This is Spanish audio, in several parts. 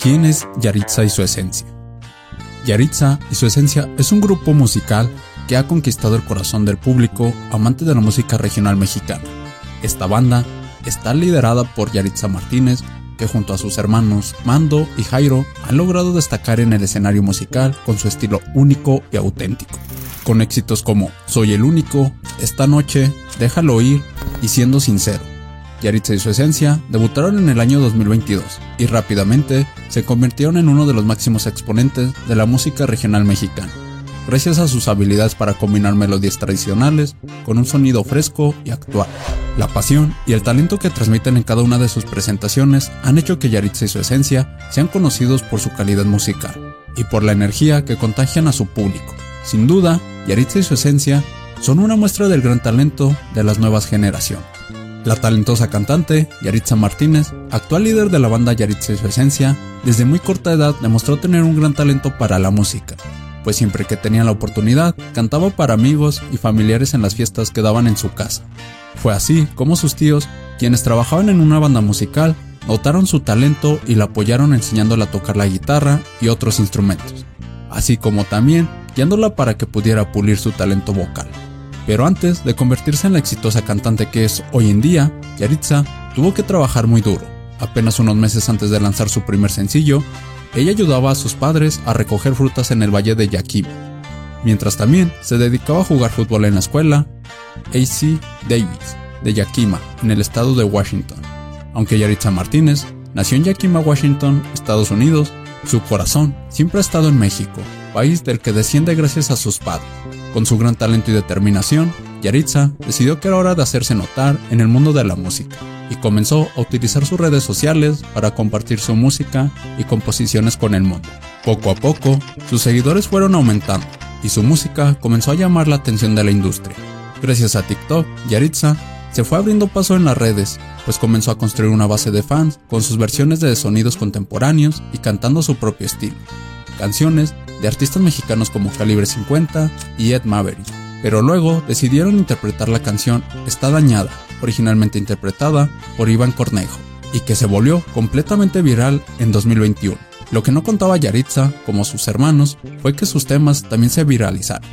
¿Quién es Yaritza y su esencia? Yaritza y su esencia es un grupo musical que ha conquistado el corazón del público amante de la música regional mexicana. Esta banda está liderada por Yaritza Martínez, que junto a sus hermanos Mando y Jairo han logrado destacar en el escenario musical con su estilo único y auténtico, con éxitos como Soy el único, Esta noche, Déjalo ir y Siendo sincero. Yaritza y su esencia debutaron en el año 2022 y rápidamente se convirtieron en uno de los máximos exponentes de la música regional mexicana, gracias a sus habilidades para combinar melodías tradicionales con un sonido fresco y actual. La pasión y el talento que transmiten en cada una de sus presentaciones han hecho que Yaritza y su esencia sean conocidos por su calidad musical y por la energía que contagian a su público. Sin duda, Yaritza y su esencia son una muestra del gran talento de las nuevas generaciones. La talentosa cantante, Yaritza Martínez, actual líder de la banda Yaritza y su esencia, desde muy corta edad demostró tener un gran talento para la música, pues siempre que tenía la oportunidad, cantaba para amigos y familiares en las fiestas que daban en su casa. Fue así como sus tíos, quienes trabajaban en una banda musical, notaron su talento y la apoyaron enseñándola a tocar la guitarra y otros instrumentos, así como también guiándola para que pudiera pulir su talento vocal. Pero antes de convertirse en la exitosa cantante que es hoy en día, Yaritza tuvo que trabajar muy duro. Apenas unos meses antes de lanzar su primer sencillo, ella ayudaba a sus padres a recoger frutas en el valle de Yakima, mientras también se dedicaba a jugar fútbol en la escuela AC Davis de Yakima, en el estado de Washington. Aunque Yaritza Martínez nació en Yakima, Washington, Estados Unidos, su corazón siempre ha estado en México, país del que desciende gracias a sus padres. Con su gran talento y determinación, Yaritza decidió que era hora de hacerse notar en el mundo de la música y comenzó a utilizar sus redes sociales para compartir su música y composiciones con el mundo. Poco a poco, sus seguidores fueron aumentando y su música comenzó a llamar la atención de la industria. Gracias a TikTok, Yaritza se fue abriendo paso en las redes, pues comenzó a construir una base de fans con sus versiones de sonidos contemporáneos y cantando su propio estilo. Canciones de artistas mexicanos como Calibre 50 y Ed Maverick, pero luego decidieron interpretar la canción Está Dañada, originalmente interpretada por Iván Cornejo, y que se volvió completamente viral en 2021. Lo que no contaba Yaritza, como sus hermanos, fue que sus temas también se viralizaron.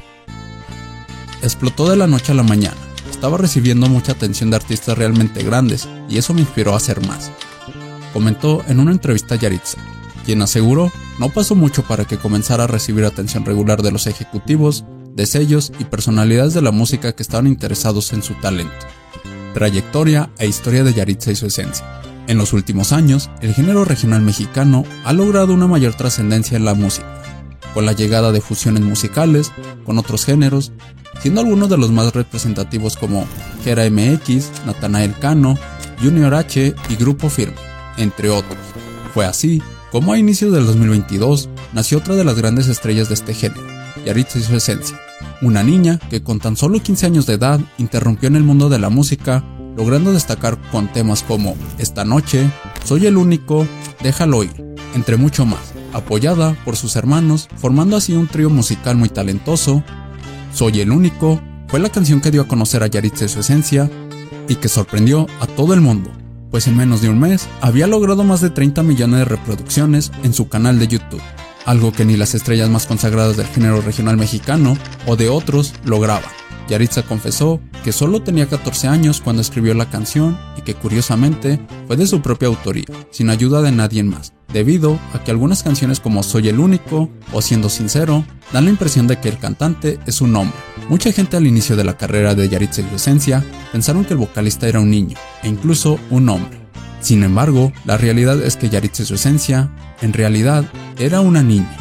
Explotó de la noche a la mañana, estaba recibiendo mucha atención de artistas realmente grandes, y eso me inspiró a hacer más. Comentó en una entrevista a Yaritza, quien aseguró no pasó mucho para que comenzara a recibir atención regular de los ejecutivos, de sellos y personalidades de la música que estaban interesados en su talento, trayectoria e historia de Yaritza y su esencia. En los últimos años, el género regional mexicano ha logrado una mayor trascendencia en la música, con la llegada de fusiones musicales con otros géneros, siendo algunos de los más representativos como Gera MX, Natanael Cano, Junior H y Grupo Firme, entre otros. Fue así como a inicios del 2022 nació otra de las grandes estrellas de este género, Yaritza y su esencia, una niña que con tan solo 15 años de edad interrumpió en el mundo de la música, logrando destacar con temas como Esta noche, Soy el único, Déjalo ir, entre mucho más, apoyada por sus hermanos, formando así un trío musical muy talentoso. Soy el único fue la canción que dio a conocer a Yaritza y su esencia y que sorprendió a todo el mundo, pues en menos de un mes había logrado más de 30 millones de reproducciones en su canal de YouTube, algo que ni las estrellas más consagradas del género regional mexicano o de otros lograban. Yaritza confesó que solo tenía 14 años cuando escribió la canción y que curiosamente fue de su propia autoría, sin ayuda de nadie más, debido a que algunas canciones como Soy el único o Siendo sincero dan la impresión de que el cantante es un hombre. Mucha gente al inicio de la carrera de Yaritza esencia pensaron que el vocalista era un niño e incluso un hombre. Sin embargo, la realidad es que Yaritza esencia en realidad era una niña.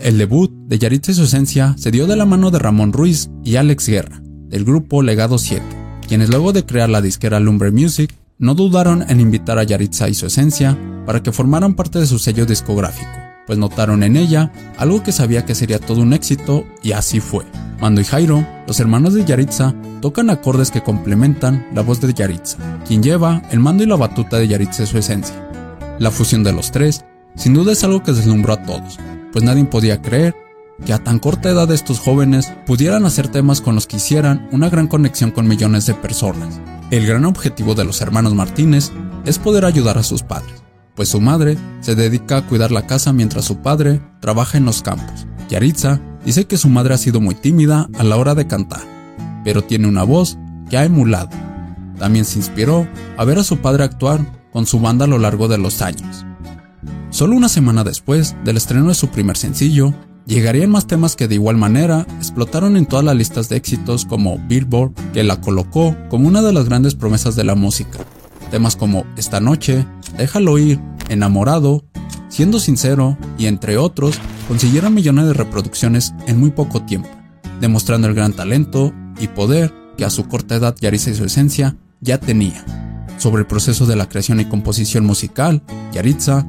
El debut de Yaritza esencia se dio de la mano de Ramón Ruiz y Alex Guerra, del grupo Legado 7, quienes luego de crear la disquera Lumber Music, no dudaron en invitar a Yaritza y su esencia para que formaran parte de su sello discográfico, pues notaron en ella algo que sabía que sería todo un éxito y así fue. Mando y Jairo, los hermanos de Yaritza, tocan acordes que complementan la voz de Yaritza, quien lleva el mando y la batuta de Yaritza y su esencia. La fusión de los tres, sin duda es algo que deslumbró a todos, pues nadie podía creer que a tan corta edad estos jóvenes pudieran hacer temas con los que hicieran una gran conexión con millones de personas. El gran objetivo de los hermanos Martínez es poder ayudar a sus padres, pues su madre se dedica a cuidar la casa mientras su padre trabaja en los campos. Yaritza dice que su madre ha sido muy tímida a la hora de cantar, pero tiene una voz que ha emulado. También se inspiró a ver a su padre actuar con su banda a lo largo de los años. Solo una semana después del estreno de su primer sencillo, llegarían más temas que de igual manera explotaron en todas las listas de éxitos como Billboard, que la colocó como una de las grandes promesas de la música. Temas como Esta noche, Déjalo ir, Enamorado, Siendo sincero y entre otros consiguieron millones de reproducciones en muy poco tiempo, demostrando el gran talento y poder que a su corta edad Yaritza y su esencia ya tenía. Sobre el proceso de la creación y composición musical, Yaritza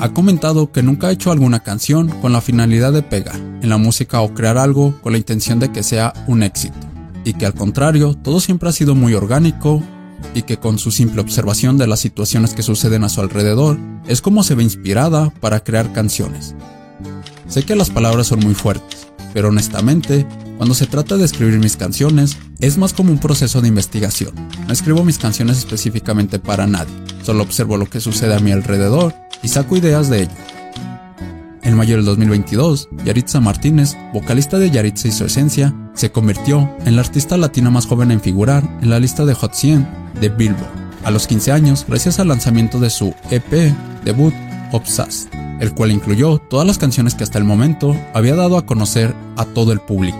ha comentado que nunca ha hecho alguna canción con la finalidad de pegar en la música o crear algo con la intención de que sea un éxito, y que al contrario, todo siempre ha sido muy orgánico y que con su simple observación de las situaciones que suceden a su alrededor, es como se ve inspirada para crear canciones. Sé que las palabras son muy fuertes, pero honestamente, cuando se trata de escribir mis canciones, es más como un proceso de investigación. No escribo mis canciones específicamente para nadie, solo observo lo que sucede a mi alrededor y saco ideas de ello. En mayo del 2022, Yaritza Martínez, vocalista de Yaritza y su esencia, se convirtió en la artista latina más joven en figurar en la lista de Hot 100 de Billboard a los 15 años gracias al lanzamiento de su EP debut Obsessed, el cual incluyó todas las canciones que hasta el momento había dado a conocer a todo el público.